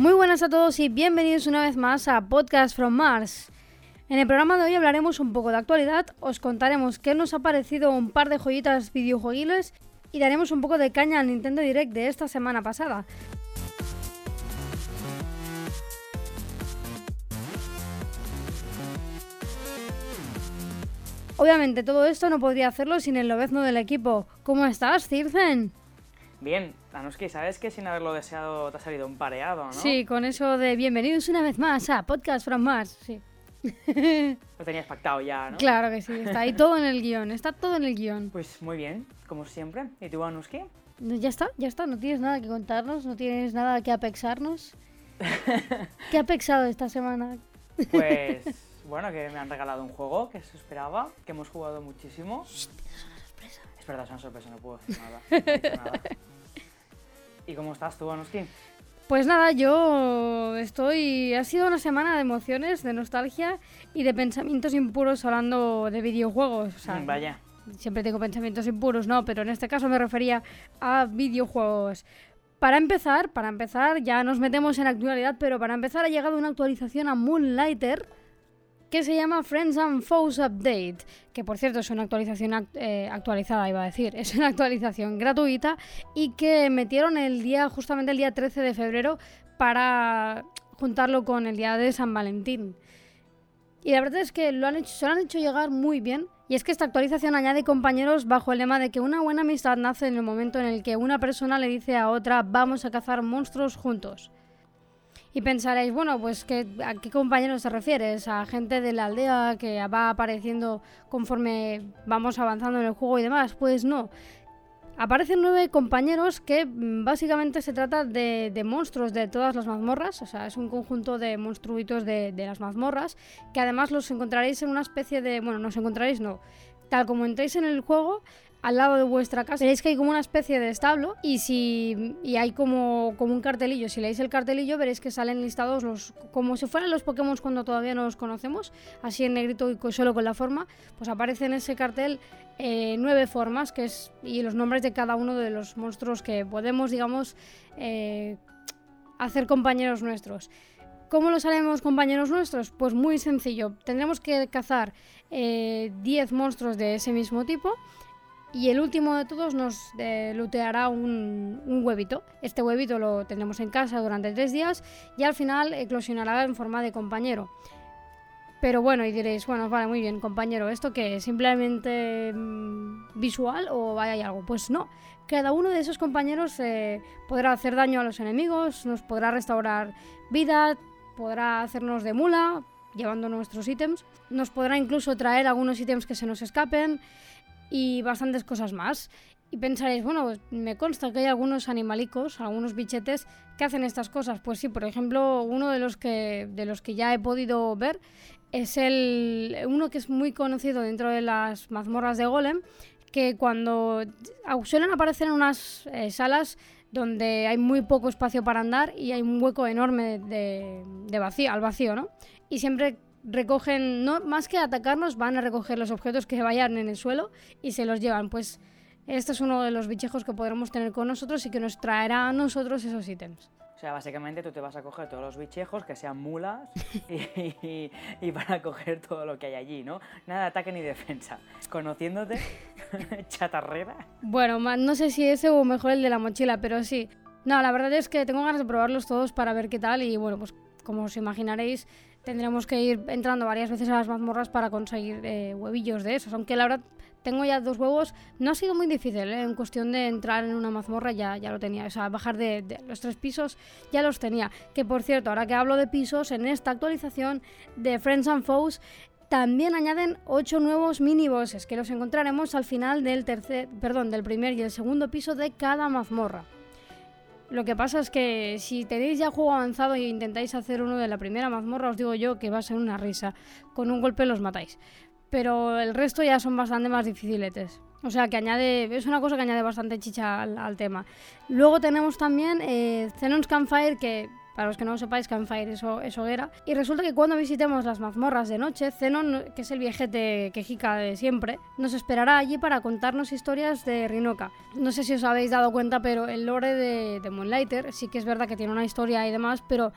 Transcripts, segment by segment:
Muy buenas a todos y bienvenidos una vez más a Podcast from Mars. En el programa de hoy hablaremos un poco de actualidad, os contaremos qué nos ha parecido un par de joyitas videojuegiles y daremos un poco de caña al Nintendo Direct de esta semana pasada. Obviamente todo esto no podría hacerlo sin el lobezno del equipo. ¿Cómo estás, Circen? Bien, Anuski, sabes que sin haberlo deseado te ha salido un pareado, ¿no? Sí, con eso de bienvenidos una vez más a Podcast from Mars, sí. Lo tenías pactado ya, ¿no? Claro que sí, está ahí todo en el guion, está todo en el guion. Pues muy bien, como siempre. ¿Y tú, Anuski? Ya está, ya está, no tienes nada que contarnos, no tienes nada que apexarnos. ¿Qué ha apexado esta semana? Pues bueno, que me han regalado un juego que se esperaba, que hemos jugado muchísimo. Verdad, es una sorpresa, no puedo decir nada. no he dicho nada. ¿Y cómo estás tú, Anuski? Pues nada, yo estoy... Ha sido una semana de emociones, de nostalgia y de pensamientos impuros hablando de videojuegos. O sea, Mm, Vaya. siempre tengo pensamientos impuros, no, pero en este caso me refería a videojuegos. Para empezar, para empezar, ya nos metemos en actualidad, pero para empezar ha llegado una actualización a Moonlighter que se llama Friends and Foes Update, que por cierto es una actualización act- eh, actualizada, iba a decir, es una actualización gratuita y que metieron el día, justamente el día 13 de febrero, para juntarlo con el día de San Valentín. Y la verdad es que lo han hecho, se lo han hecho llegar muy bien. Y es que esta actualización añade compañeros bajo el lema de que una buena amistad nace en el momento en el que una persona le dice a otra vamos a cazar monstruos juntos. Y pensaréis, bueno, pues ¿qué, ¿a qué compañeros te refieres? ¿A gente de la aldea que va apareciendo conforme vamos avanzando en el juego y demás? Pues no. Aparecen nueve compañeros que mm, básicamente se trata de, monstruos de todas las mazmorras, o sea, es un conjunto de monstruitos de, las mazmorras, que además los encontraréis en una especie de... Bueno, no encontraréis, no. Tal como entréis en el juego, al lado de vuestra casa, veréis que hay como una especie de establo y si y hay como, como un cartelillo. Si leéis el cartelillo veréis que salen listados los como si fueran los Pokémon cuando todavía no los conocemos, así en negrito y solo con la forma, pues aparece en ese cartel eh, nueve formas que es y los nombres de cada uno de los monstruos que podemos, digamos, eh, hacer compañeros nuestros. ¿Cómo los haremos compañeros nuestros? Pues muy sencillo. Tendremos que cazar eh, 10 monstruos de ese mismo tipo y el último de todos nos eh, looteará un, un huevito. Este huevito lo tendremos en casa durante tres días y al final eclosionará en forma de compañero. Pero bueno, y diréis, bueno, vale, muy bien, compañero, ¿esto qué es? ¿Simplemente mm, visual o hay algo? Pues no, cada uno de esos compañeros eh, podrá hacer daño a los enemigos, nos podrá restaurar vida, podrá hacernos de mula, llevando nuestros ítems, nos podrá incluso traer algunos ítems que se nos escapen y bastantes cosas más. Y pensaréis, bueno, pues me consta que hay algunos animalicos, algunos bichetes que hacen estas cosas. Pues sí, por ejemplo, uno de los que, de los que ya he podido ver es el uno que es muy conocido dentro de las mazmorras de Golem, que cuando suelen aparecer en unas eh, salas donde hay muy poco espacio para andar y hay un hueco enorme de, de vacío, al vacío, ¿no? Y siempre recogen, no más que atacarnos, van a recoger los objetos que vayan en el suelo y se los llevan. Pues este es uno de los bichejos que podremos tener con nosotros y que nos traerá a nosotros esos ítems. O sea, básicamente tú te vas a coger todos los bichejos que sean mulas y, y, y van a coger todo lo que hay allí, ¿no? Nada de ataque ni defensa. Conociéndote, chatarrera. Bueno, no sé si ese o mejor el de la mochila, pero sí. No, la verdad es que tengo ganas de probarlos todos para ver qué tal y bueno, pues como os imaginaréis, tendremos que ir entrando varias veces a las mazmorras para conseguir eh, huevillos de esos. Aunque la verdad tengo ya dos huevos, no ha sido muy difícil, ¿eh? en cuestión de entrar en una mazmorra ya, ya lo tenía. O sea, bajar de, los tres pisos ya los tenía. Que por cierto, ahora que hablo de pisos, en esta actualización de Friends and Foes también añaden 8 nuevos minibosses que los encontraremos al final del tercer, perdón, del primer y el segundo piso de cada mazmorra. Lo que pasa es que si tenéis ya juego avanzado e intentáis hacer uno de la primera mazmorra, os digo yo que va a ser una risa. Con un golpe los matáis. Pero el resto ya son bastante más dificiletes. O sea que añade. Es una cosa que añade bastante chicha al, tema. Luego tenemos también eh, Xenon's Campfire, que Para los que no lo sepáis, Campfire es, es hoguera. Y resulta que cuando visitemos las mazmorras de noche, Zenon, que es el viejete quejica de siempre, nos esperará allí para contarnos historias de Rinoka. No sé si os habéis dado cuenta, pero el lore de, de Moonlighter sí que es verdad que tiene una historia y demás, pero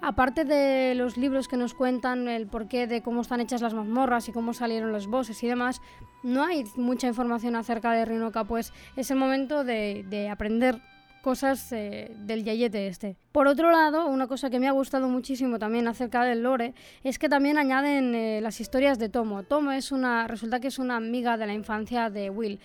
aparte de los libros que nos cuentan el porqué de cómo están hechas las mazmorras y cómo salieron los bosses y demás, no hay mucha información acerca de Rinoka, pues es el momento de aprender cosas eh, del yayete este. Por otro lado, una cosa que me ha gustado muchísimo también acerca del lore es que también añaden eh, las historias de Tomo. Tomo es una, resulta que es una amiga de la infancia de Will,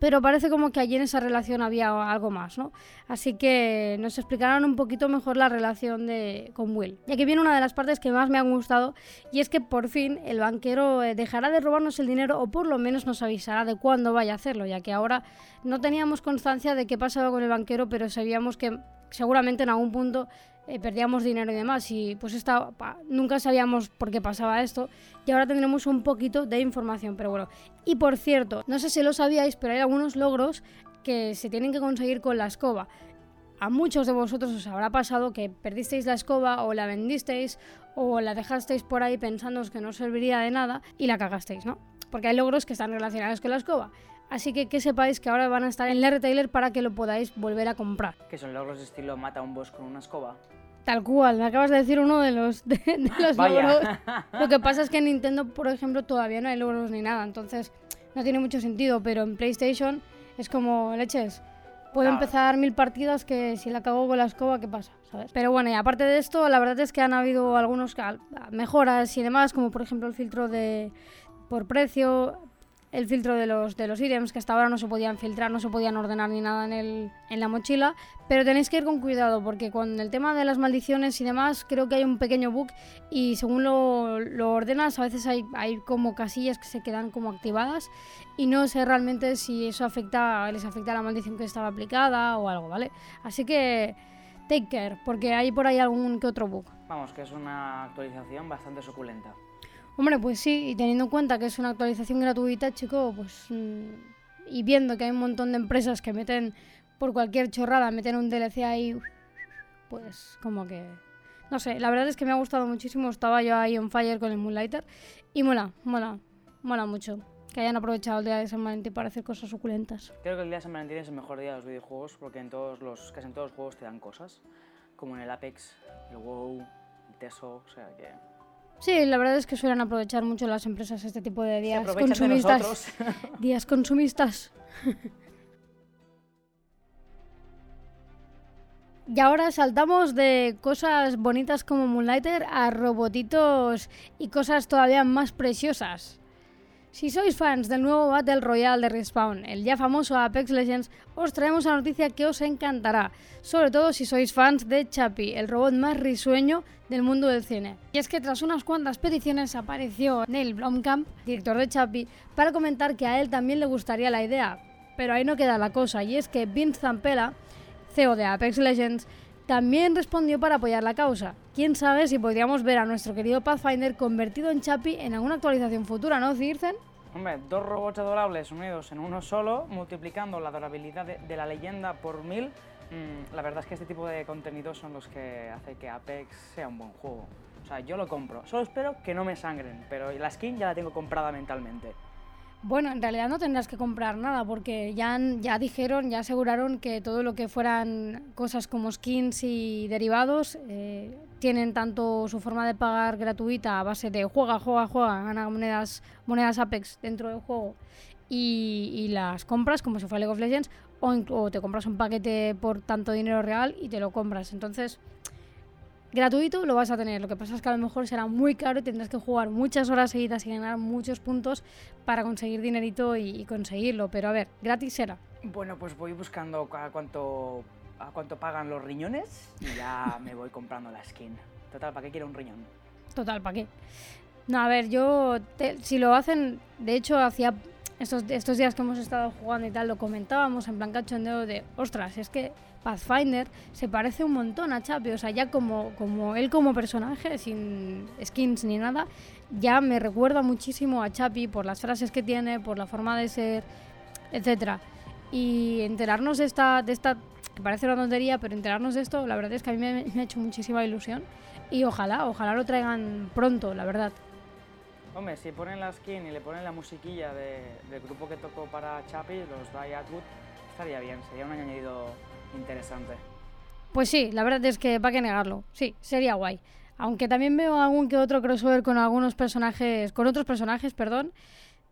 pero parece como que allí en esa relación había algo más, ¿no? Así que nos explicarán un poquito mejor la relación de, con Will. Y aquí viene una de las partes que más me han gustado y es que por fin el banquero eh, dejará de robarnos el dinero o por lo menos nos avisará de cuándo vaya a hacerlo, ya que ahora no teníamos constancia de qué pasaba con el banquero, pero sabíamos que seguramente en algún punto eh, perdíamos dinero y demás y pues esta, nunca sabíamos por qué pasaba esto y ahora tendremos un poquito de información, pero bueno. Y por cierto, no sé si lo sabíais, pero hay algunos logros que se tienen que conseguir con la escoba. A muchos de vosotros os habrá pasado que perdisteis la escoba o la vendisteis o la dejasteis por ahí pensando que no serviría de nada y la cagasteis, ¿no? Porque hay logros que están relacionados con la escoba. Así que que sepáis que ahora van a estar en el retailer para que lo podáis volver a comprar. Que son logros de estilo mata a un boss con una escoba. Tal cual, me acabas de decir uno de los, de, los logros. Lo que pasa es que en Nintendo, por ejemplo, todavía no hay logros ni nada, entonces no tiene mucho sentido, pero en PlayStation es como leches. Puedo empezar mil partidas que si la cago con la escoba, ¿qué pasa? ¿Sabes? Pero bueno, y aparte de esto, la verdad es que han habido algunos mejoras y demás, como por ejemplo el filtro de por precio, el filtro de los, de los items, que hasta ahora no se podían filtrar, no se podían ordenar ni nada en, el, en la mochila. Pero tenéis que ir con cuidado, porque con el tema de las maldiciones y demás, creo que hay un pequeño bug y según lo, lo ordenas, a veces hay, hay como casillas que se quedan como activadas y no sé realmente si eso afecta, les afecta a la maldición que estaba aplicada o algo, ¿vale? Así que take care, porque hay por ahí algún que otro bug. Vamos, que es una actualización bastante suculenta. Hombre, pues sí, y teniendo en cuenta que es una actualización gratuita, chico, pues. Mm, y viendo que hay un montón de empresas que meten por cualquier chorrada, meten un DLC ahí, pues como que. No sé, la verdad es que me ha gustado muchísimo. Estaba yo ahí on fire con el Moonlighter. Y mola, mola, mola mucho. Que hayan aprovechado el día de San Valentín para hacer cosas suculentas. Creo que el día de San Valentín es el mejor día de los videojuegos porque en todos los, casi en todos los juegos te dan cosas. Como en el Apex, el WoW, el Teso, o sea que Sí, la verdad es que suelen aprovechar mucho las empresas este tipo de días consumistas. días consumistas. y ahora saltamos de cosas bonitas como Moonlighter a robotitos y cosas todavía más preciosas. Si sois fans del nuevo Battle Royale de Respawn, el ya famoso Apex Legends, os traemos una noticia que os encantará, sobre todo si sois fans de Chappie, el robot más risueño del mundo del cine. Y es que tras unas cuantas peticiones apareció Neil Blomkamp, director de Chappie, para comentar que a él también le gustaría la idea. Pero ahí no queda la cosa, y es que Vince Zampella, CEO de Apex Legends, también respondió para apoyar la causa. Quién sabe si podríamos ver a nuestro querido Pathfinder convertido en Chappie en alguna actualización futura, ¿no, Circen? Hombre, dos robots adorables unidos en uno solo, multiplicando la adorabilidad de, la leyenda por mil. Mm, la verdad es que este tipo de contenidos son los que hace que Apex sea un buen juego. O sea, yo lo compro. Solo espero que no me sangren, pero la skin ya la tengo comprada mentalmente. Bueno, en realidad no tendrás que comprar nada porque ya, ya dijeron, ya aseguraron que todo lo que fueran cosas como skins y derivados eh, tienen tanto su forma de pagar gratuita a base de juega, juega, juega, gana monedas, monedas Apex dentro del juego y, las compras como si fuera League of Legends o, o te compras un paquete por tanto dinero real y te lo compras. Entonces gratuito lo vas a tener. Lo que pasa es que a lo mejor será muy caro y tendrás que jugar muchas horas seguidas y ganar muchos puntos para conseguir dinerito y, conseguirlo. Pero a ver, gratis será. Bueno, pues voy buscando a cuánto, a cuánto pagan los riñones y ya me voy comprando la skin. Total, ¿para qué quiero un riñón? Total, ¿para qué? No, a ver, yo, si lo hacen, de hecho, hacía estos, estos días que hemos estado jugando y tal, lo comentábamos en plan cachondeo de, ostras, es que Pathfinder se parece un montón a Chapi, o sea, ya como, como él como personaje, sin skins ni nada, ya me recuerda muchísimo a Chapi por las frases que tiene, por la forma de ser, etcétera. Y enterarnos de esta, de esta que parece una tontería, pero enterarnos de esto, la verdad es que a mí me, me ha hecho muchísima ilusión. Y ojalá, ojalá lo traigan pronto, la verdad. Hombre, si ponen la skin y le ponen la musiquilla de- del grupo que tocó para Chapi, los Die Atwood, estaría bien, sería un añadido interesante. Pues sí, la verdad es que para qué negarlo. Sí, sería guay. Aunque también veo algún que otro crossover con algunos personajes, con otros personajes, perdón.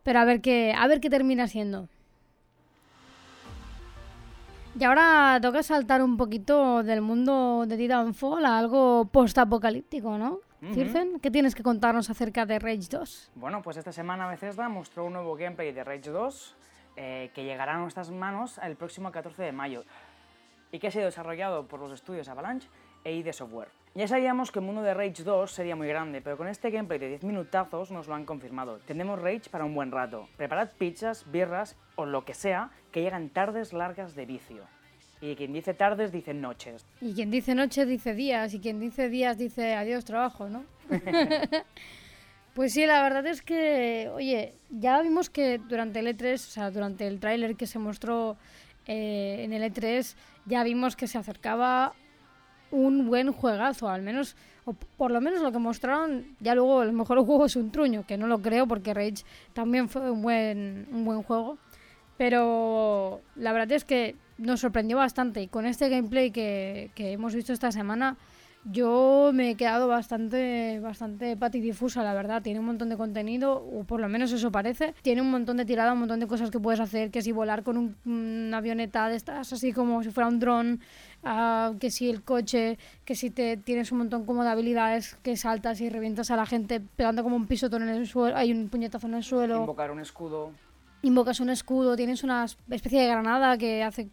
Pero a ver qué, a ver qué termina siendo. Y ahora toca saltar un poquito del mundo de Titanfall a algo post-apocalíptico, ¿no? Ujú. Circen, ¿qué tienes que contarnos acerca de Rage 2? Bueno, pues esta semana Bethesda mostró un nuevo gameplay de Rage 2 eh, que llegará a nuestras manos el próximo 14 de mayo y que ha sido desarrollado por los estudios Avalanche e ID Software. Ya sabíamos que el mundo de Rage 2 sería muy grande, pero con este gameplay de 10 minutazos nos lo han confirmado. Tendremos Rage para un buen rato. Preparad pizzas, birras o lo que sea que llegan tardes largas de vicio. Y quien dice tardes dice noches. Y quien dice noche dice días, y quien dice días dice adiós trabajo, ¿no? pues sí, la verdad es que, oye, ya vimos que durante el E3, o sea, durante el tráiler que se mostró eh, en el E3, ya vimos que se acercaba un buen juegazo, al menos, o por lo menos lo que mostraron, ya luego el mejor juego es un truño, que no lo creo porque Rage también fue un buen, un buen juego. Pero la verdad es que nos sorprendió bastante y con este gameplay que, que hemos visto esta semana yo me he quedado bastante, bastante patidifusa, la verdad. Tiene un montón de contenido, o por lo menos eso parece. Tiene un montón de tirada, un montón de cosas que puedes hacer, que si volar con un- una avioneta de estas, así como si fuera un dron, ah, que si el coche, que si te tienes un montón como de habilidades, que saltas y revientas a la gente pegando como un pisotón en el suelo, hay un puñetazo en el suelo Invocar un escudo. invocas un escudo, tienes una especie de granada que hace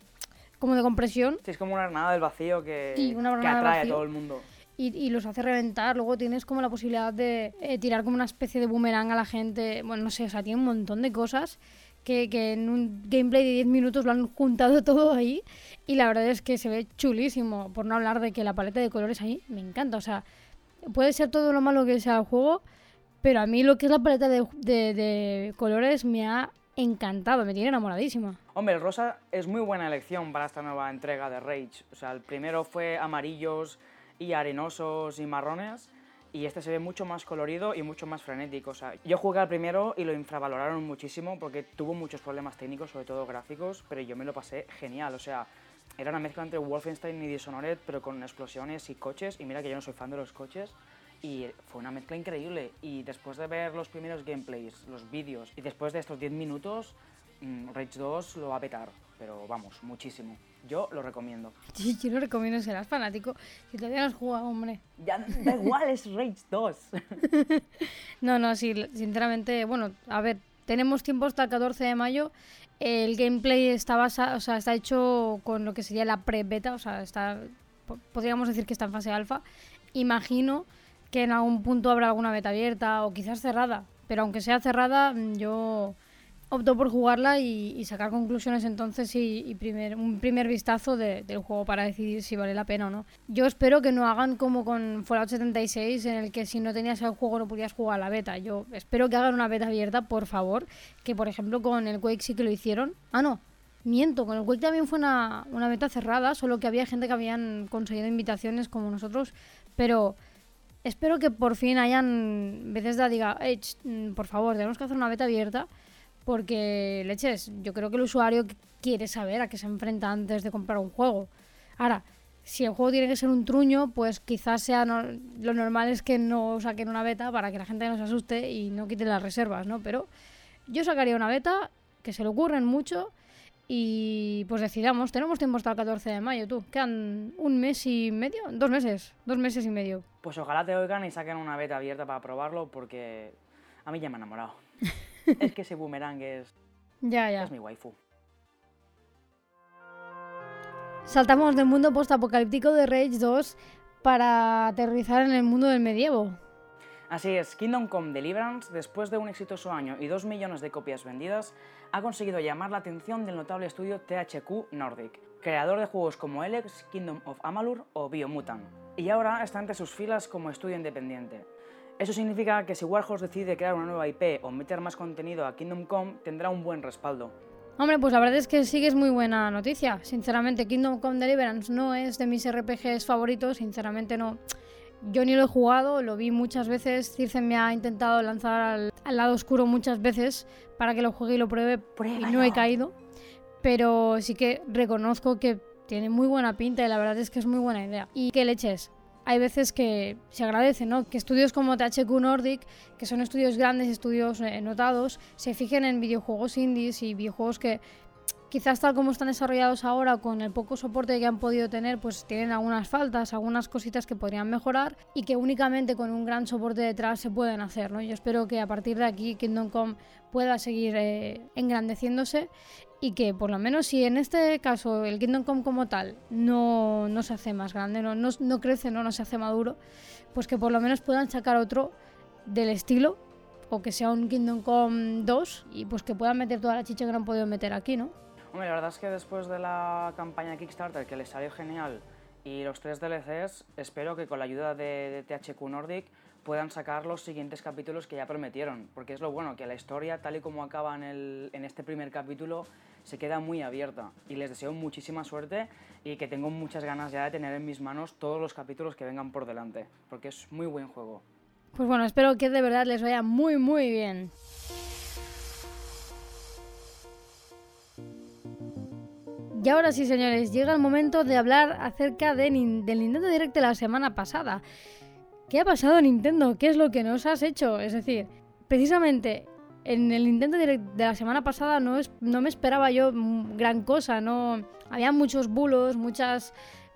como de compresión Sí, es como una granada del vacío que, Sí, una que atrae vacío. a todo el mundo. y, y los hace reventar. Luego tienes como la posibilidad de eh, tirar como una especie de boomerang a la gente. Bueno, no sé, o sea, tiene un montón de cosas que, que en un gameplay de 10 minutos lo han juntado todo ahí. Y la verdad es que se ve chulísimo, por no hablar de que la paleta de colores ahí me encanta. O sea, puede ser todo lo malo que sea el juego, pero a mí lo que es la paleta de, de- de colores me ha encantado, me tiene enamoradísima. Hombre, el rosa es muy buena elección para esta nueva entrega de Rage. O sea, el primero fue amarillos y arenosos y marrones. Y este se ve mucho más colorido y mucho más frenético. O sea, yo jugué al primero y lo infravaloraron muchísimo porque tuvo muchos problemas técnicos, sobre todo gráficos, pero yo me lo pasé genial. O sea, era una mezcla entre Wolfenstein y Dishonored, pero con explosiones y coches. Y mira que yo no soy fan de los coches. Y fue una mezcla increíble. Y después de ver los primeros gameplays, los vídeos, y después de estos 10 minutos, mm, Rage 2 lo va a petar. Pero vamos, muchísimo. Yo lo recomiendo. Yo lo recomiendo, serás fanático. Si todavía no has jugado, hombre. Ya da igual, es Rage 2. No, no, sí, sinceramente, bueno, a ver, tenemos tiempo hasta el 14 de mayo. El gameplay está basa, o sea, está hecho con lo que sería la pre-beta, o sea, está, po- podríamos decir que está en fase alfa. Imagino que en algún punto habrá alguna beta abierta o quizás cerrada, pero aunque sea cerrada, mm, yo opto por jugarla y, sacar conclusiones entonces y, primer, un primer vistazo de- del juego para decidir si vale la pena o no. Yo espero que no hagan como con Fallout 76 en el que si no tenías el juego no podías jugar la beta. Yo espero que hagan una beta abierta, por favor, que por ejemplo con el Quake sí que lo hicieron. Ah, no. Miento, con el Quake también fue una, una beta cerrada, solo que había gente que habían conseguido invitaciones como nosotros, pero espero que por fin hayan Bethesda diga, "Ey, ch, mm, por favor, tenemos que hacer una beta abierta porque, leches, yo creo que el usuario qu- quiere saber a qué se enfrenta antes de comprar un juego. Ahora, si el juego tiene que ser un truño, pues quizás sea lo normal es que no saquen una beta para que la gente no se asuste y no quiten las reservas, ¿no? Pero yo sacaría una beta, que se le ocurren mucho y pues decidamos. Tenemos tiempo hasta el 14 de mayo, tú. Quedan un mes y medio, dos meses, dos meses y medio. Pues ojalá te oigan y saquen una beta abierta para probarlo porque a mí ya me ha enamorado. es que ese boomerang es, Ya, ya. es mi waifu. Saltamos del mundo postapocalíptico de Rage 2 para aterrizar en el mundo del medievo. Así es, Kingdom Come Deliverance, después de un exitoso año y dos millones de copias vendidas, ha conseguido llamar la atención del notable estudio THQ Nordic, creador de juegos como Elex, Kingdom of Amalur o Biomutant, y ahora está entre sus filas como estudio independiente. Eso significa que si Warhorse decide crear una nueva IP o meter más contenido a Kingdom Come, tendrá un buen respaldo. Hombre, pues la verdad es que sí que es muy buena noticia. Sinceramente, Kingdom Come Deliverance no es de mis RPGs favoritos, sinceramente no. Yo ni lo he jugado, lo vi muchas veces. Circe me ha intentado lanzar al, lado oscuro muchas veces para que lo juegue y lo pruebe y no he caído. Pero sí que reconozco que tiene muy buena pinta y la verdad es que es muy buena idea. Y qué leches, hay veces que se agradece, ¿no? Que estudios como THQ Nordic, que son estudios grandes, estudios eh, notados, se fijen en videojuegos indies y videojuegos que quizás tal como están desarrollados ahora, con el poco soporte que han podido tener, pues tienen algunas faltas, algunas cositas que podrían mejorar y que únicamente con un gran soporte detrás se pueden hacer, ¿no? Yo espero que a partir de aquí Kingdom Come pueda seguir eh, engrandeciéndose y que por lo menos si en este caso el Kingdom Come como tal no, no se hace más grande, no, no, no crece, no, no se hace maduro, pues que por lo menos puedan sacar otro del estilo o que sea un Kingdom Come 2 y pues que puedan meter toda la chicha que no han podido meter aquí, ¿no? Hombre, la verdad es que después de la campaña Kickstarter que les salió genial y los tres DLCs, espero que con la ayuda de, de THQ Nordic puedan sacar los siguientes capítulos que ya prometieron, porque es lo bueno, que la historia tal y como acaba en, en este primer capítulo se queda muy abierta y les deseo muchísima suerte y que tengo muchas ganas ya de tener en mis manos todos los capítulos que vengan por delante, porque es muy buen juego. Pues bueno, espero que de verdad les vaya muy muy bien. Y ahora sí, señores, llega el momento de hablar acerca de, del Nintendo Direct de la semana pasada. ¿Qué ha pasado Nintendo? ¿Qué es lo que nos has hecho? Es decir, precisamente en el Nintendo Direct de la semana pasada no, es, no me esperaba yo gran cosa, no había muchos bulos, muchas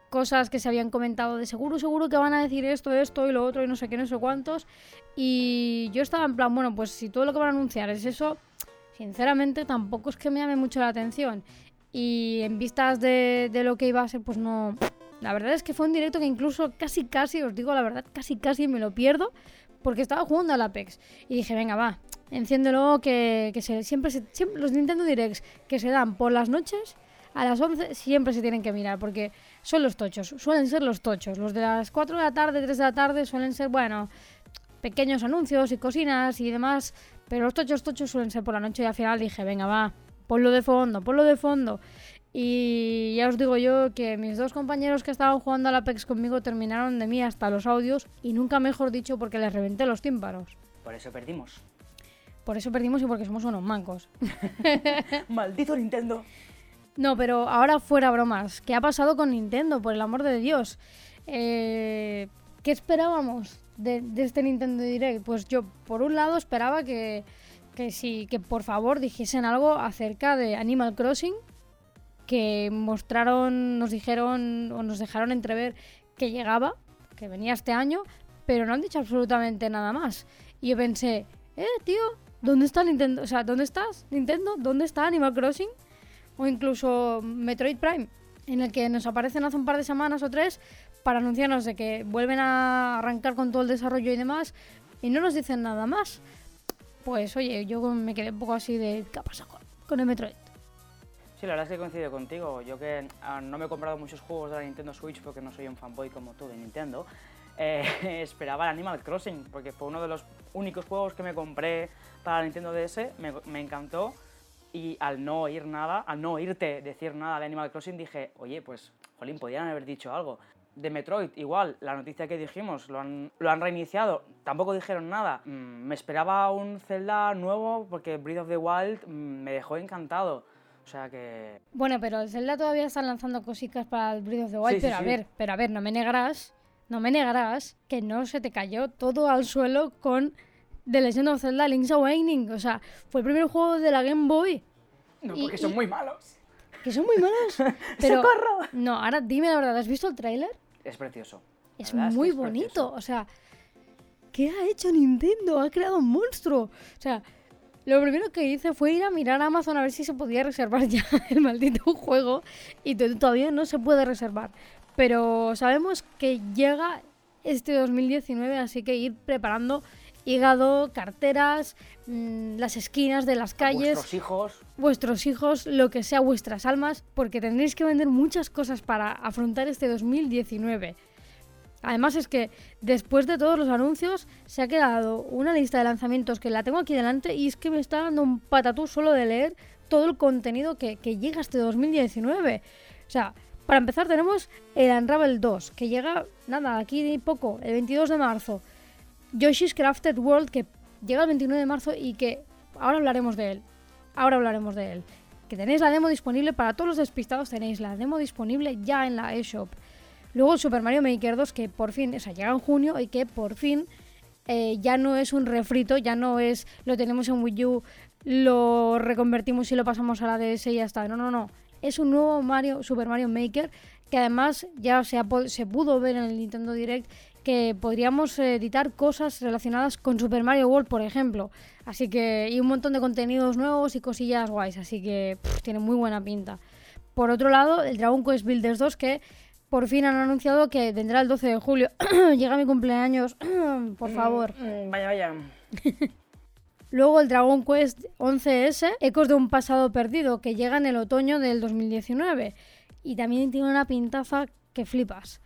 cosas que se habían comentado de seguro, seguro que van a decir esto, esto y lo otro y no sé qué, no sé cuántos. Y yo estaba en plan, bueno, pues si todo lo que van a anunciar es eso, sinceramente tampoco es que me llame mucho la atención. Y en vistas de, de lo que iba a ser, pues no, la verdad es que fue un directo que incluso casi, casi, os digo la verdad, casi, casi me lo pierdo porque estaba jugando al Apex. Y dije, venga, va, enciéndelo, que, que se, siempre, siempre los Nintendo Directs que se dan por las noches, a las 11 siempre se tienen que mirar, porque son los tochos, suelen ser los tochos. Los de las 4 de la tarde, 3 de la tarde suelen ser, bueno, pequeños anuncios y cocinas y demás, pero los tochos tochos suelen ser por la noche y al final dije, venga, va, ponlo de fondo, ponlo de fondo. Y ya os digo yo que mis dos compañeros que estaban jugando al Apex conmigo terminaron de mí hasta los audios y nunca mejor dicho porque les reventé los tímpanos. Por eso perdimos. Por eso perdimos y porque somos unos mancos. Maldito Nintendo. No, pero ahora fuera bromas. ¿Qué ha pasado con Nintendo? Por el amor de Dios. Eh, ¿Qué esperábamos de, este Nintendo Direct? Pues yo, por un lado, esperaba que, que sí, que por favor dijesen algo acerca de Animal Crossing que mostraron, nos dijeron o nos dejaron entrever que llegaba, que venía este año, pero no han dicho absolutamente nada más. Y yo pensé, eh, tío, ¿dónde está Nintendo? O sea, ¿dónde estás, Nintendo? ¿Dónde está Animal Crossing? O incluso Metroid Prime, en el que nos aparecen hace un par de semanas o tres para anunciarnos de que vuelven a arrancar con todo el desarrollo y demás, y no nos dicen nada más. Pues oye, yo me quedé un poco así de, ¿qué ha pasado con el Metroid? Sí, la verdad es que coincido contigo. Yo que ah, no me he comprado muchos juegos de la Nintendo Switch porque no soy un fanboy como tú de Nintendo, eh, esperaba el Animal Crossing porque fue uno de los únicos juegos que me compré para la Nintendo DS, me, me encantó y al no oír nada, al no oírte decir nada de Animal Crossing dije, oye, pues, jolín, podrían haber dicho algo. De Metroid, igual, la noticia que dijimos, lo han, lo han reiniciado, tampoco dijeron nada. Mm, me esperaba un Zelda nuevo porque Breath of the Wild mm, me dejó encantado. O sea que... Bueno, pero el Zelda todavía está lanzando cositas para el Breath of the Wild, pero a ver, pero a ver, no me negarás, no me negarás que no se te cayó todo al suelo con The Legend of Zelda Link's Awakening. O sea, fue el primer juego de la Game Boy. No, porque son muy malos. Que son muy malos. Pero, ¡Socorro! No, ahora dime la verdad, ¿has visto el tráiler? Es precioso. Es muy bonito. O sea, ¿qué ha hecho Nintendo? Ha creado un monstruo. O sea, lo primero que hice fue ir a mirar a Amazon a ver si se podía reservar ya el maldito juego y todavía no se puede reservar. Pero sabemos que llega este 2019, así que ir preparando hígado, carteras, mmm, las esquinas de las calles. Vuestros hijos. Vuestros hijos, lo que sea vuestras almas, porque tendréis que vender muchas cosas para afrontar este 2019. Además es que después de todos los anuncios se ha quedado una lista de lanzamientos que la tengo aquí delante y es que me está dando un patatú solo de leer todo el contenido que, que llega este 2019. O sea, para empezar tenemos el Unravel 2, que llega, nada, aquí poco, el 22 de marzo. Yoshi's Crafted World, que llega el 29 de marzo y que ahora hablaremos de él. Ahora hablaremos de él. Que tenéis la demo disponible para todos los despistados, tenéis la demo disponible ya en la eShop. Luego el Super Mario Maker 2, que por fin, o sea, llega en junio y que por fin eh, ya no es un refrito, ya no es lo tenemos en Wii U, lo reconvertimos y lo pasamos a la DS y ya está. No, no, no. Es un nuevo Mario, Super Mario Maker que además ya se, se pudo ver en el Nintendo Direct que podríamos editar cosas relacionadas con Super Mario World, por ejemplo. Así que, y un montón de contenidos nuevos y cosillas guays, así que tiene muy buena pinta. Por otro lado, el Dragon Quest Builders 2 que por fin han anunciado que vendrá el 12 de julio. Llega mi cumpleaños, por favor. Mm, mm, vaya, vaya. Luego el Dragon Quest 11S, Ecos de un pasado perdido, que llega en el otoño del 2019. Y también tiene una pintaza que flipas.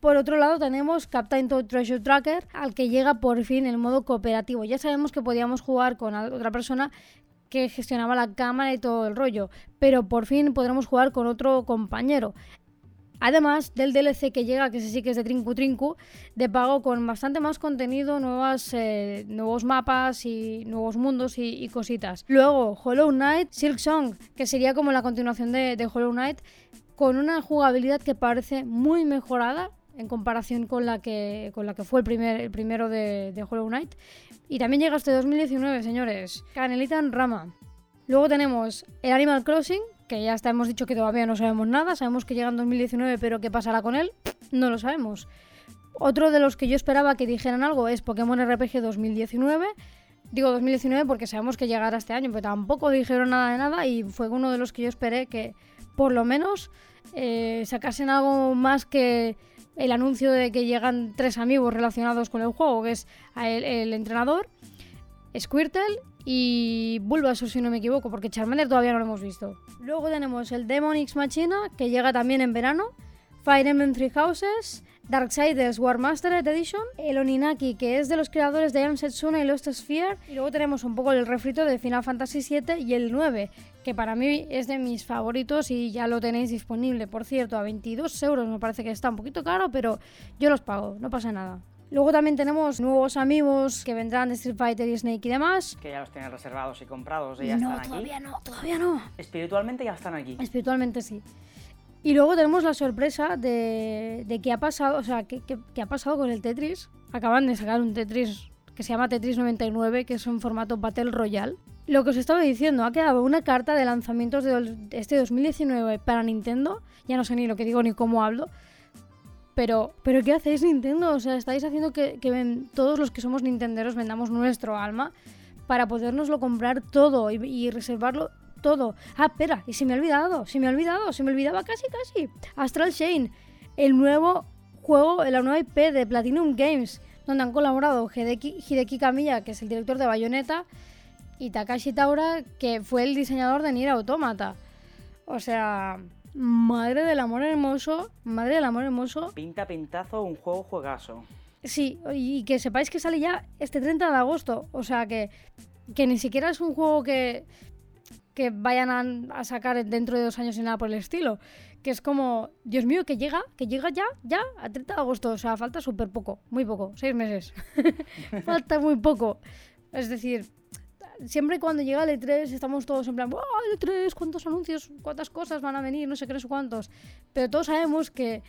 Por otro lado tenemos Captain Toad Treasure Tracker, al que llega por fin el modo cooperativo. Ya sabemos que podíamos jugar con otra persona que gestionaba la cámara y todo el rollo, pero por fin podremos jugar con otro compañero. Además del DLC que llega, que sí que es de Trinku Trinku, de pago con bastante más contenido, eh, nuevos mapas y nuevos mundos y, cositas. Luego, Hollow Knight, Silk Song, que sería como la continuación de, Hollow Knight, con una jugabilidad que parece muy mejorada en comparación con la que, con la que fue el, primer, el primero de, Hollow Knight. Y también llega este 2019, señores. Canelita en rama. Luego tenemos el Animal Crossing, que ya hasta hemos dicho que todavía no sabemos nada, sabemos que llega en 2019, pero ¿qué pasará con él? No lo sabemos. Otro de los que yo esperaba que dijeran algo es Pokémon RPG 2019. Digo 2019 porque sabemos que llegará este año, pero tampoco dijeron nada de nada y fue uno de los que yo esperé que por lo menos eh, sacasen algo más que el anuncio de que llegan tres amigos relacionados con el juego, que es el, entrenador, Squirtle y Bulbasaur si no me equivoco, porque Charmander todavía no lo hemos visto. Luego tenemos el Demon X Machina, que llega también en verano, Fire Emblem Three Houses, Darksiders War Mastered Edition, el Oninaki, que es de los creadores de Am Setsuna y Lost Sphere, y luego tenemos un poco el refrito de Final Fantasy VII y el 9, que para mí es de mis favoritos y ya lo tenéis disponible, por cierto, a 22 euros, me parece que está un poquito caro, pero yo los pago, no pasa nada. Luego también tenemos nuevos amigos que vendrán de Street Fighter y Snake y demás. Que ya los tienen reservados y comprados y ya no, están todavía no, todavía no. Espiritualmente ya están aquí. Espiritualmente sí. Y luego tenemos la sorpresa de, de qué ha pasado, o sea, qué, ha pasado con el Tetris. Acaban de sacar un Tetris que se llama Tetris 99, que es un formato Battle Royale. Lo que os estaba diciendo, ha quedado una carta de lanzamientos de este 2019 para Nintendo. Ya no sé ni lo que digo ni cómo hablo pero, pero ¿qué hacéis Nintendo? O sea, estáis haciendo que, todos los que somos nintenderos vendamos nuestro alma para podernoslo comprar todo y, reservarlo todo. Ah, espera, y se me ha olvidado, se me ha olvidado, se me olvidaba casi, casi. Astral Chain, el nuevo juego, la nueva IP de Platinum Games, donde han colaborado Hideki, Hideki Kamiya, que es el director de Bayonetta, y Takashi Taura, que fue el diseñador de Nier Automata. O sea, Madre del amor hermoso, madre del amor hermoso. Pinta pintazo, un juego juegazo. Sí, y que sepáis que sale ya este 30 de agosto. O sea que, que ni siquiera es un juego que, que vayan a, sacar dentro de dos años ni nada por el estilo. Que es como, Dios mío, que llega, que llega ya, ya, a 30 de agosto. O sea, falta súper poco, muy poco, seis meses. falta muy poco. Es decir, siempre cuando llega el E3 estamos todos en plan, ¡oh, el E3! ¿Cuántos anuncios? ¿Cuántas cosas van a venir? No sé no sé cuántos. Pero todos sabemos que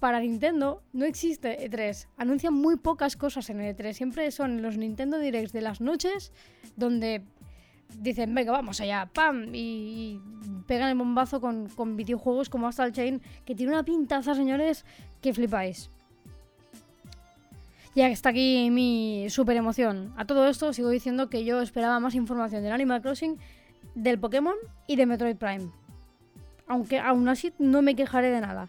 para Nintendo no existe E3. Anuncian muy pocas cosas en el E3. Siempre son los Nintendo Directs de las noches donde dicen, venga, vamos allá, ¡pam! Y, pegan el bombazo con, con videojuegos como Astral Chain, que tiene una pintaza, señores, que flipáis. Ya que está aquí mi super emoción. A todo esto sigo diciendo que yo esperaba más información del Animal Crossing, del Pokémon y de Metroid Prime. Aunque aún así no me quejaré de nada.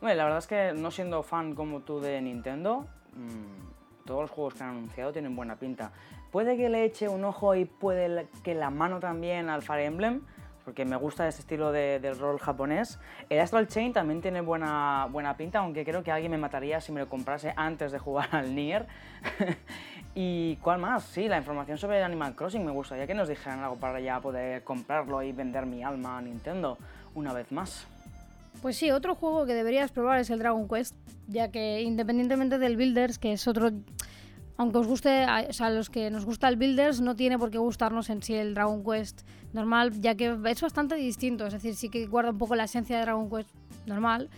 La verdad es que no siendo fan como tú de Nintendo, mm, todos los juegos que han anunciado tienen buena pinta. Puede que le eche un ojo y puede que la mano también al Fire Emblem, porque me gusta ese estilo de, del rol japonés. El Astral Chain también tiene buena, buena pinta, aunque creo que alguien me mataría si me lo comprase antes de jugar al Nier. ¿Y cuál más? Sí, la información sobre Animal Crossing me gustaría que nos dijeran algo para ya poder comprarlo y vender mi alma a Nintendo una vez más. Pues sí, otro juego que deberías probar es el Dragon Quest, ya que independientemente del Builders, que es otro... Aunque os guste, o sea, a los que nos gusta el Builders, no tiene por qué gustarnos en sí el Dragon Quest normal, ya que es bastante distinto, es decir, sí que guarda un poco la esencia de Dragon Quest normal,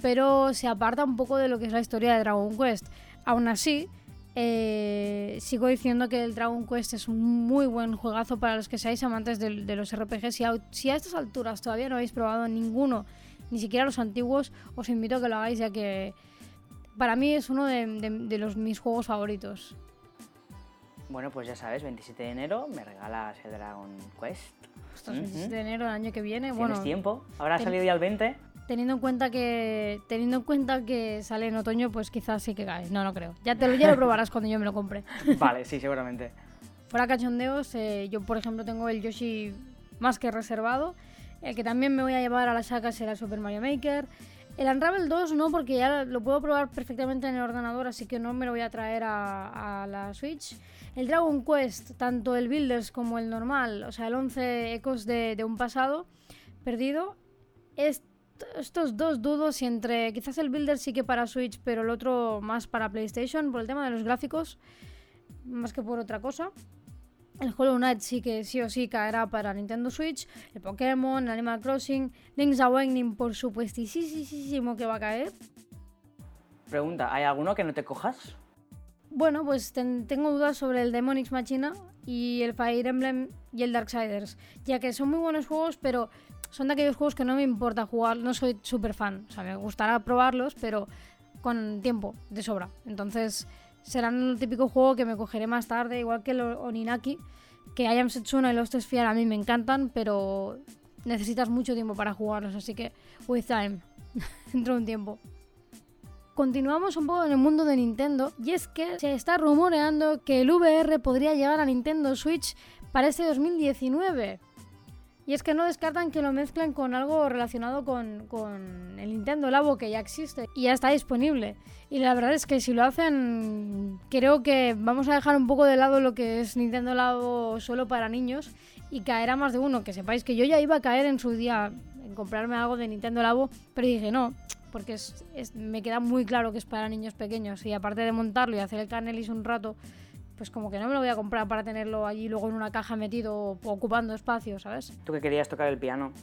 pero se aparta un poco de lo que es la historia de Dragon Quest. Aún así, eh, sigo diciendo que el Dragon Quest es un muy buen juegazo para los que seáis amantes de, los RPGs. Si a, si a estas alturas todavía no habéis probado ninguno ni siquiera los antiguos, os invito a que lo hagáis ya que para mí es uno de, los, mis juegos favoritos. Bueno, pues ya sabes, 27 de enero me regalas el Dragon Quest. Ostras, 27 de enero del año que viene. Tienes bueno, tiempo. Ahora ha salido ya el 20. Teniendo en cuenta que teniendo en cuenta que sale en otoño, pues quizás sí que cae. No, no creo. Ya te lo, ya lo probarás cuando yo me lo compre. vale, sí, seguramente. Fuera cachondeos, eh, yo por ejemplo tengo el Yoshi más que reservado el que también me voy a llevar a la saca será Super Mario Maker. El Unravel 2 no, porque ya lo puedo probar perfectamente en el ordenador, así que no me lo voy a traer a, la Switch. El Dragon Quest, tanto el Builders como el normal, o sea, el 11 ecos de, un pasado perdido. estos dos dudos y entre quizás el Builders sí que para Switch, pero el otro más para PlayStation, por el tema de los gráficos, más que por otra cosa. El Hollow Knight sí que sí o sí caerá para Nintendo Switch. El Pokémon, Animal Crossing, Link's Awakening, por supuestísimo que va a caer. Pregunta, ¿hay alguno que no te cojas? Bueno, pues tengo dudas sobre el Demon X Machina y el Fire Emblem y el Darksiders, ya que son muy buenos juegos, pero son de aquellos juegos que no me importa jugar, no soy súper fan. O sea, me gustará probarlos, pero con tiempo de sobra. Entonces, serán el típico juego que me cogeré más tarde, igual que el Oninaki, que Ayam Setsuna y los Sphere a mí me encantan, pero necesitas mucho tiempo para jugarlos, así que with time, dentro de un tiempo. Continuamos un poco en el mundo de Nintendo y es que se está rumoreando que el VR podría llegar a Nintendo Switch para este 2019. Y es que no descartan que lo mezclen con algo relacionado con, el Nintendo Labo que ya existe y ya está disponible. Y la verdad es que si lo hacen, creo que vamos a dejar un poco de lado lo que es Nintendo Labo solo para niños y caerá más de uno. Que sepáis que yo ya iba a caer en su día en comprarme algo de Nintendo Labo, pero dije no, porque me queda muy claro que es para niños pequeños y aparte de montarlo y hacer el canelis un rato pues como que no me lo voy a comprar para tenerlo allí luego en una caja metido ocupando espacio, ¿sabes? ¿Tú que querías tocar el piano?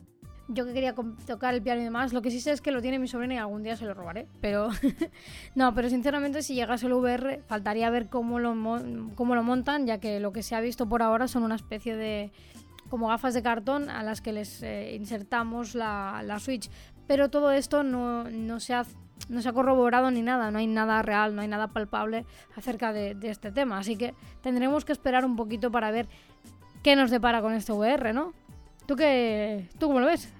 Yo que quería tocar el piano y demás, lo que sí sé es que lo tiene mi sobrina y algún día se lo robaré, pero no, pero sinceramente si llegase el VR faltaría ver cómo lo, cómo lo montan, ya que lo que se ha visto por ahora son una especie de como gafas de cartón a las que les eh, insertamos la, la Switch, pero todo esto no, no se hace no se ha corroborado ni nada, no hay nada real, no hay nada palpable acerca de, este tema. Así que tendremos que esperar un poquito para ver qué nos depara con este VR, ¿no? ¿Tú qué, tú cómo lo ves?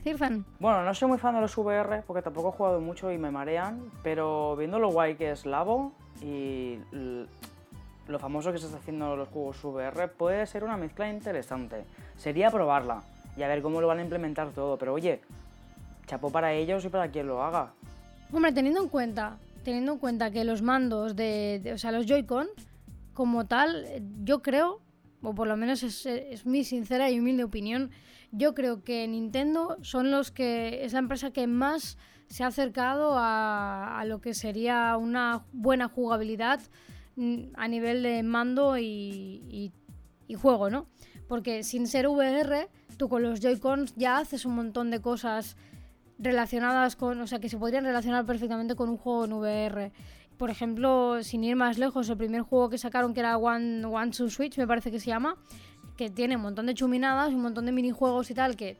Bueno, no soy muy fan de los VR porque tampoco he jugado mucho y me marean, pero viendo lo guay que es Labo y lo famoso que se está haciendo los juegos VR, puede ser una mezcla interesante. Sería probarla y a ver cómo lo van a implementar todo, pero oye, chapo para ellos y para quien lo haga. Hombre, teniendo en cuenta, teniendo en cuenta que los mandos de, o sea, los Joy-Con, como tal, yo creo, o por lo menos es, mi sincera y humilde opinión, yo creo que Nintendo son los que es la empresa que más se ha acercado a, lo que sería una buena jugabilidad mm, a nivel de mando y, y juego, ¿no? Porque sin ser VR, tú con los Joy-Cons ya haces un montón de cosas relacionadas con, o sea, que se podrían relacionar perfectamente con un juego en VR. Por ejemplo, sin ir más lejos, el primer juego que sacaron que era One, One to Switch, me parece que se llama, que tiene un montón de chuminadas, un montón de minijuegos y tal, que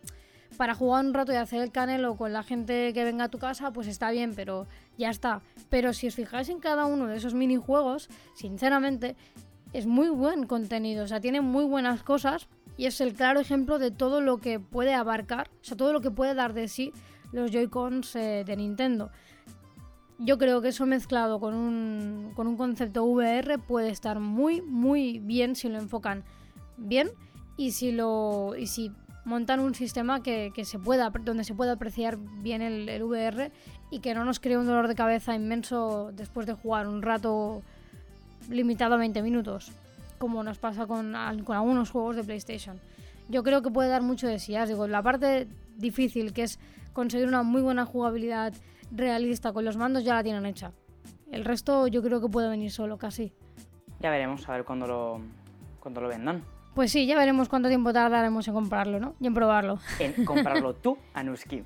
para jugar un rato y hacer el canelo con la gente que venga a tu casa, pues está bien, pero ya está. Pero si os fijáis en cada uno de esos minijuegos, sinceramente, es muy buen contenido, o sea, tiene muy buenas cosas y es el claro ejemplo de todo lo que puede abarcar, o sea, todo lo que puede dar de sí los Joy-Cons eh, de Nintendo. Yo creo que eso mezclado con un, con un concepto VR puede estar muy, muy bien si lo enfocan bien y si, lo, y si montan un sistema que, se pueda, donde se pueda apreciar bien el, VR y que no nos cree un dolor de cabeza inmenso después de jugar un rato limitado a 20 minutos, como nos pasa con, con algunos juegos de PlayStation. Yo creo que puede dar mucho de sí. Ya digo, la parte difícil, que es conseguir una muy buena jugabilidad realista con los mandos, ya la tienen hecha. El resto yo creo que puede venir solo, casi. Ya veremos, a ver cuándo lo, cuando lo vendan. Pues sí, ya veremos cuánto tiempo tardaremos en comprarlo, ¿no? Y en probarlo. En comprarlo tú, Anuski.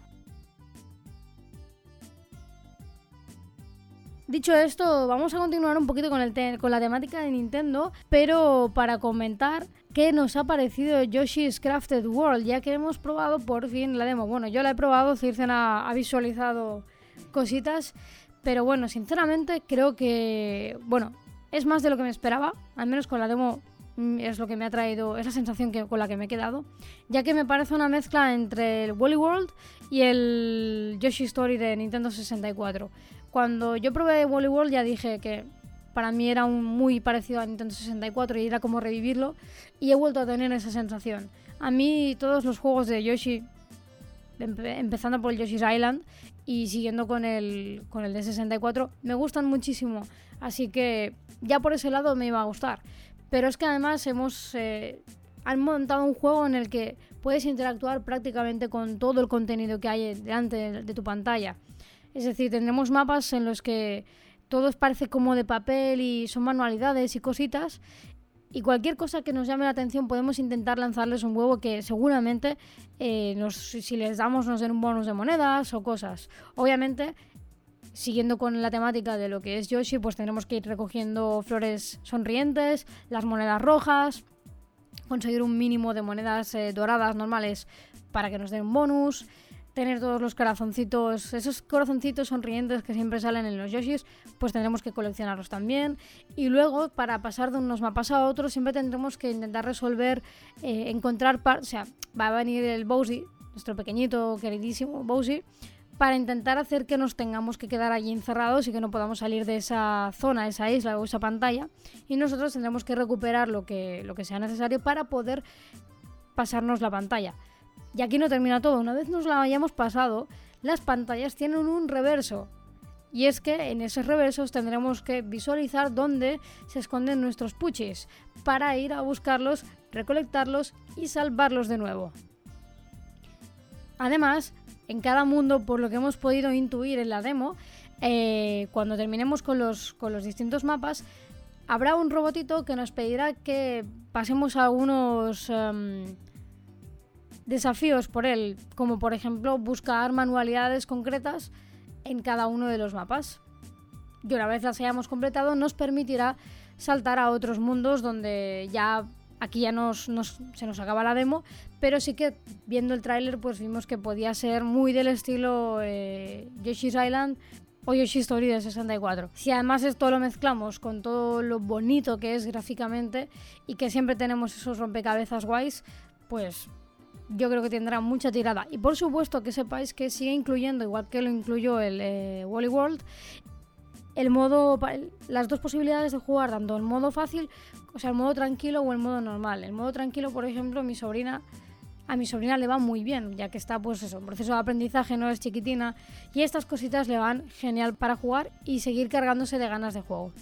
Dicho esto, vamos a continuar un poquito con, el con la temática de Nintendo, pero para comentar qué nos ha parecido Yoshi's Crafted World, ya que hemos probado por fin la demo. Bueno, yo la he probado, Circen ha visualizado cositas, pero bueno, sinceramente creo que, bueno, es más de lo que me esperaba, al menos con la demo mm, es lo que me ha traído, esa sensación que, con la que me he quedado, ya que me parece una mezcla entre el Wally World y el Yoshi Story de Nintendo 64. Cuando yo probé Wally World ya dije que para mí era un muy parecido a Nintendo 64 y era como revivirlo y he vuelto a tener esa sensación. A mí todos los juegos de Yoshi, empezando por el Yoshi's Island y siguiendo con el, con el de 64, me gustan muchísimo. Así que ya por ese lado me iba a gustar. Pero es que además hemos... Eh, han montado un juego en el que puedes interactuar prácticamente con todo el contenido que hay delante de tu pantalla. Es decir, tendremos mapas en los que todo parece como de papel y son manualidades y cositas. Y cualquier cosa que nos llame la atención podemos intentar lanzarles un huevo que seguramente eh, si les damos nos den un bonus de monedas o cosas. Obviamente siguiendo con la temática de lo que es Yoshi, pues tendremos que ir recogiendo flores sonrientes, las monedas rojas, conseguir un mínimo de monedas eh, doradas normales para que nos den un bonus, tener todos los corazoncitos, esos corazoncitos sonrientes que siempre salen en los Yoshis, pues tendremos que coleccionarlos también. Y luego, para pasar de unos mapas a otros, siempre tendremos que intentar resolver, eh, encontrar, o sea, va a venir el Bowsy, nuestro pequeñito, queridísimo Bowsy, para intentar hacer que nos tengamos que quedar allí encerrados y que no podamos salir de esa zona, esa isla o esa pantalla. Y nosotros tendremos que recuperar lo que, lo que sea necesario para poder pasarnos la pantalla. Y aquí no termina todo. Una vez nos la hayamos pasado, las pantallas tienen un reverso. Y es que en esos reversos tendremos que visualizar dónde se esconden nuestros puchis para ir a buscarlos, recolectarlos y salvarlos de nuevo. Además, en cada mundo, por lo que hemos podido intuir en la demo, eh, cuando terminemos con los, con los distintos mapas, habrá un robotito que nos pedirá que pasemos algunos em, desafíos por él, como por ejemplo buscar manualidades concretas en cada uno de los mapas. Y una vez las hayamos completado, nos permitirá saltar a otros mundos donde ya Aquí ya nos, se nos acaba la demo, pero sí que viendo el tráiler pues vimos que podía ser muy del estilo eh, Yoshi's Island o Yoshi's Story de 64. Si además esto lo mezclamos con todo lo bonito que es gráficamente y que siempre tenemos esos rompecabezas guays, pues yo creo que tendrá mucha tirada. Y por supuesto que sepáis que sigue incluyendo, igual que lo incluyó el eh, Wally World, el modo, las dos posibilidades de jugar, tanto el modo fácil, o sea, el modo tranquilo o el modo normal. El modo tranquilo, por ejemplo, mi sobrina, a mi sobrina le va muy bien, ya que está, pues eso, en proceso de aprendizaje, no es chiquitina, y estas cositas le van genial para jugar y seguir cargándose de ganas de juego.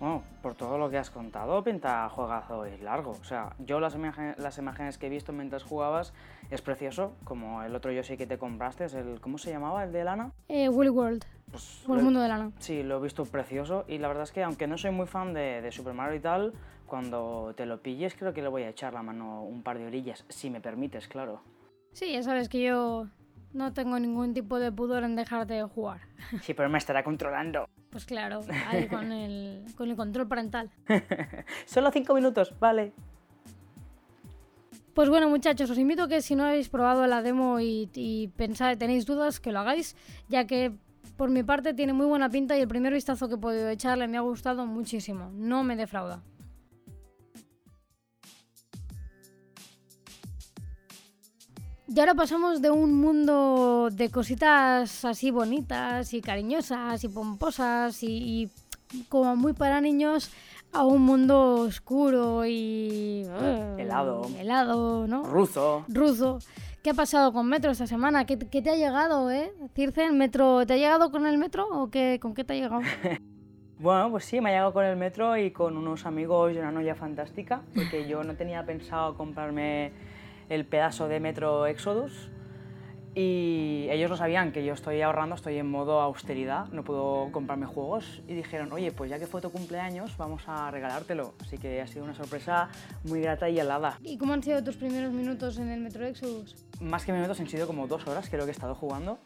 Bueno, por todo lo que has contado, pinta juegazo y largo. O sea, yo las, las imágenes que he visto mientras jugabas es precioso, como el otro Yoshi que te compraste, es el, ¿cómo se llamaba? ¿El de lana? Eh, Willy World. Pues el mundo de lana. Sí, lo he visto precioso y la verdad es que aunque no soy muy fan de, de, Super Mario y tal, cuando te lo pilles creo que le voy a echar la mano un par de orillas, si me permites, claro. Sí, ya sabes que yo no tengo ningún tipo de pudor en dejarte de jugar. Sí, pero me estará controlando. Pues claro, ahí con el, con el control parental. Solo cinco minutos, vale. Pues bueno muchachos, os invito a que si no habéis probado la demo y, y tenéis dudas, que lo hagáis, ya que por mi parte tiene muy buena pinta y el primer vistazo que he podido echarle me ha gustado muchísimo, no me defrauda. Y ahora pasamos de un mundo de cositas así bonitas y cariñosas y pomposas y, como muy para niños a un mundo oscuro y... uh, Helado. Helado, ¿no? Ruso. Ruso. ¿Qué ha pasado con Metro esta semana? ¿Qué, qué te ha llegado, eh? Circe, Metro, ¿te ha llegado con el Metro o qué, con qué te ha llegado? Bueno, pues sí, me ha llegado con el metro y con unos amigos de una noche fantástica, porque yo no tenía pensado comprarme el pedazo de metro Exodus y ellos lo sabían que yo estoy ahorrando, estoy en modo austeridad, no puedo comprarme juegos y dijeron, oye, pues ya que fue tu cumpleaños, vamos a regalártelo. Así que ha sido una sorpresa muy grata y helada. ¿Y cómo han sido tus primeros minutos en el Metro Exodus? Más que minutos han sido como dos horas, creo que he estado jugando.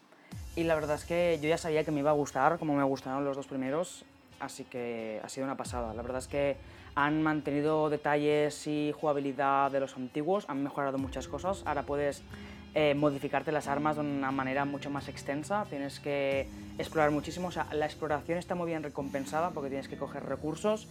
Y la verdad es que yo ya sabía que me iba a gustar, como me gustaron los dos primeros, así que ha sido una pasada. La verdad es que han mantenido detalles y jugabilidad de los antiguos, han mejorado muchas cosas. Ahora puedes eh, modificarte las armas de una manera mucho más extensa, tienes que explorar muchísimo. O sea, la exploración está muy bien recompensada porque tienes que coger recursos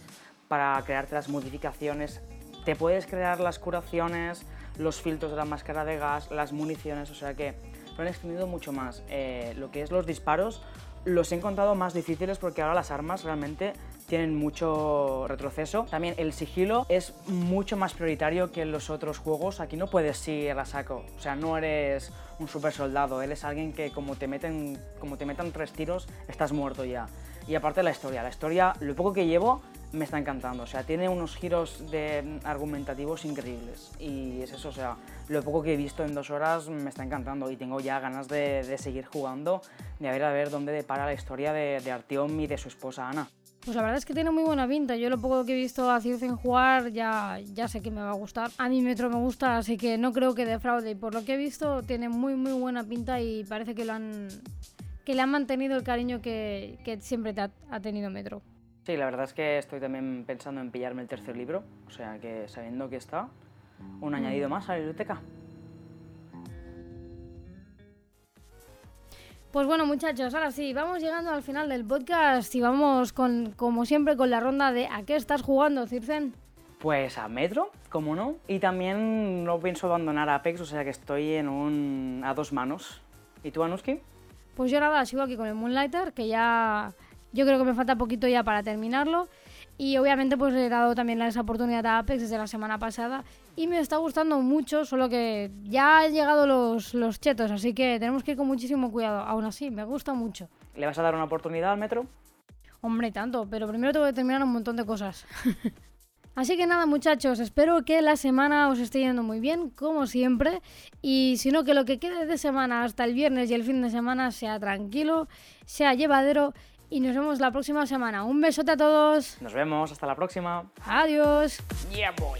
para crearte las modificaciones. Te puedes crear las curaciones, los filtros de la máscara de gas, las municiones, o sea que lo han extendido mucho más. Eh, lo que es los disparos los he encontrado más difíciles porque ahora las armas realmente tienen mucho retroceso. También el sigilo es mucho más prioritario que en los otros juegos. Aquí no puedes ir a saco, o sea, no eres un super soldado, él es alguien que como te meten, como te metan tres tiros, estás muerto ya. Y aparte la historia, la historia, lo poco que llevo me está encantando, o sea, tiene unos giros de argumentativos increíbles y es eso, o sea, lo poco que he visto en dos horas me está encantando y tengo ya ganas de, de seguir jugando, de a ver a ver dónde depara la historia de, de Artyom y de su esposa Ana. Pues la verdad es que tiene muy buena pinta. Yo lo poco que he visto a Circen jugar ya, ya sé que me va a gustar. A mí Metro me gusta, así que no creo que defraude. Y por lo que he visto tiene muy muy buena pinta y parece que lo han que le han mantenido el cariño que, que siempre te ha, ha tenido Metro. Sí, la verdad es que estoy también pensando en pillarme el tercer libro, o sea que sabiendo que está, un añadido más a la biblioteca. Pues bueno, muchachos, ahora sí, vamos llegando al final del podcast y vamos con, como siempre, con la ronda de ¿a qué estás jugando, Circen? Pues a Metro, como no, y también no pienso abandonar a Apex, o sea que estoy en un a dos manos. ¿Y tú, Anuski? Pues yo nada, sigo aquí con el Moonlighter, que ya yo creo que me falta poquito ya para terminarlo. Y obviamente pues le he dado también esa oportunidad a Apex desde la semana pasada y me está gustando mucho, solo que ya han llegado los, los chetos, así que tenemos que ir con muchísimo cuidado. Aún así, me gusta mucho. ¿Le vas a dar una oportunidad al Metro? Hombre, tanto, pero primero tengo que terminar un montón de cosas. Así que nada muchachos, espero que la semana os esté yendo muy bien, como siempre, y si no, que lo que quede de semana hasta el viernes y el fin de semana sea tranquilo, sea llevadero, y nos vemos la próxima semana. Un besote a todos. Nos vemos, hasta la próxima. Adiós. Yeah, boy.